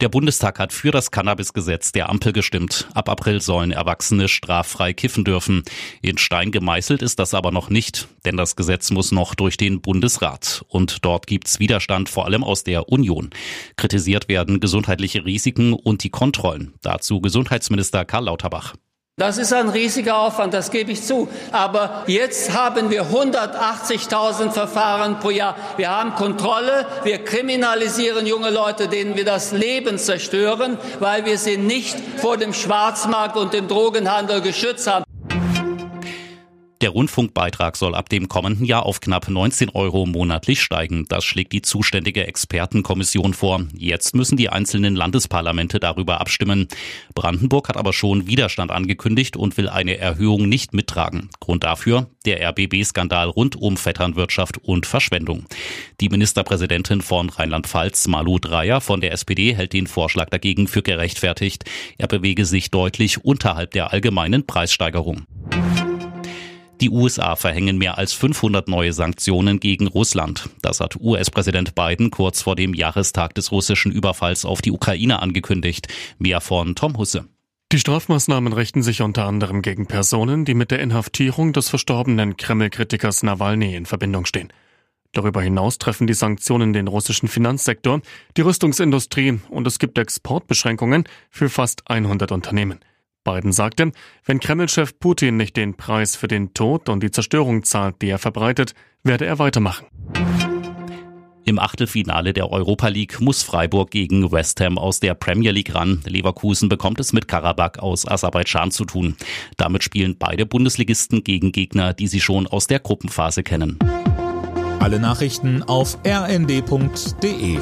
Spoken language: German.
Der Bundestag hat für das Cannabisgesetz der Ampel gestimmt. Ab April sollen Erwachsene straffrei kiffen dürfen. In Stein gemeißelt ist das aber noch nicht, denn das Gesetz muss noch durch den Bundesrat. Und dort gibt's Widerstand, vor allem aus der Union. Kritisiert werden gesundheitliche Risiken und die Kontrollen. Dazu Gesundheitsminister Karl Lauterbach. Das ist ein riesiger Aufwand, das gebe ich zu. Aber jetzt haben wir 180.000 Verfahren pro Jahr. Wir haben Kontrolle, wir kriminalisieren junge Leute, denen wir das Leben zerstören, weil wir sie nicht vor dem Schwarzmarkt und dem Drogenhandel geschützt haben. Der Rundfunkbeitrag soll ab dem kommenden Jahr auf knapp 19 Euro monatlich steigen. Das schlägt die zuständige Expertenkommission vor. Jetzt müssen die einzelnen Landesparlamente darüber abstimmen. Brandenburg hat aber schon Widerstand angekündigt und will eine Erhöhung nicht mittragen. Grund dafür der RBB-Skandal rund um Vetternwirtschaft und Verschwendung. Die Ministerpräsidentin von Rheinland-Pfalz, Malu Dreyer von der SPD, hält den Vorschlag dagegen für gerechtfertigt. Er bewege sich deutlich unterhalb der allgemeinen Preissteigerung. Die USA verhängen mehr als 500 neue Sanktionen gegen Russland. Das hat US-Präsident Biden kurz vor dem Jahrestag des russischen Überfalls auf die Ukraine angekündigt. Mehr von Tom Husse. Die Strafmaßnahmen richten sich unter anderem gegen Personen, die mit der Inhaftierung des verstorbenen Kreml-Kritikers Nawalny in Verbindung stehen. Darüber hinaus treffen die Sanktionen den russischen Finanzsektor, die Rüstungsindustrie und es gibt Exportbeschränkungen für fast 100 Unternehmen. Biden sagte, wenn Kreml-Chef Putin nicht den Preis für den Tod und die Zerstörung zahlt, die er verbreitet, werde er weitermachen. Im Achtelfinale der Europa League muss Freiburg gegen West Ham aus der Premier League ran. Leverkusen bekommt es mit Karabakh aus Aserbaidschan zu tun. Damit spielen beide Bundesligisten gegen Gegner, die sie schon aus der Gruppenphase kennen. Alle Nachrichten auf rnd.de